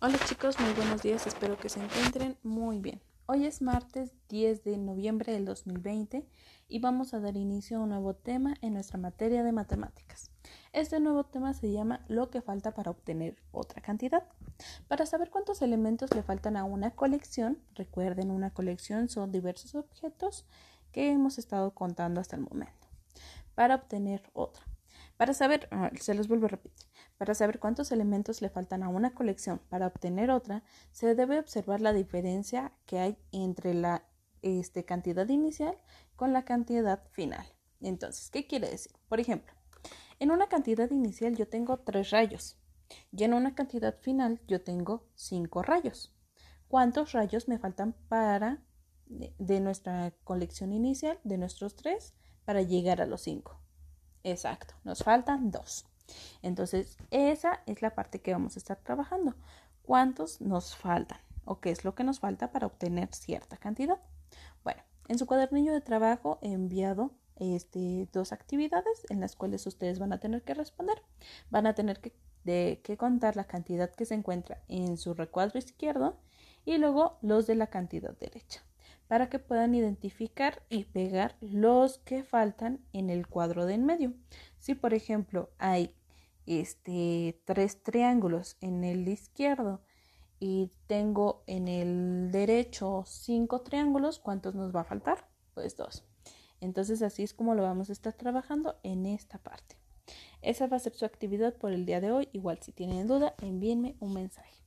Hola chicos, muy buenos días, espero que se encuentren muy bien. Hoy es martes 10 de noviembre del 2020 y vamos a dar inicio a un nuevo tema en nuestra materia de matemáticas. Este nuevo tema se llama lo que falta para obtener otra cantidad. Para saber cuántos elementos le faltan a una colección, recuerden una colección son diversos objetos que hemos estado contando hasta el momento. Para obtener otra. Para saber, ah, se los vuelvo a repetir, para saber cuántos elementos le faltan a una colección para obtener otra, se debe observar la diferencia que hay entre la este, cantidad inicial con la cantidad final. Entonces, ¿qué quiere decir? Por ejemplo, en una cantidad inicial yo tengo tres rayos y en una cantidad final yo tengo cinco rayos. ¿Cuántos rayos me faltan para de nuestra colección inicial, de nuestros tres, para llegar a los cinco? Exacto, nos faltan dos. Entonces, esa es la parte que vamos a estar trabajando. ¿Cuántos nos faltan? ¿O qué es lo que nos falta para obtener cierta cantidad? Bueno, en su cuadernillo de trabajo he enviado este, dos actividades en las cuales ustedes van a tener que responder. Van a tener que, que contar la cantidad que se encuentra en su recuadro izquierdo y luego los de la cantidad derecha para que puedan identificar y pegar los que faltan en el cuadro de en medio. Si por ejemplo hay este, tres triángulos en el izquierdo y tengo en el derecho cinco triángulos, ¿cuántos nos va a faltar? Pues dos. Entonces así es como lo vamos a estar trabajando en esta parte. Esa va a ser su actividad por el día de hoy. Igual si tienen duda, envíenme un mensaje.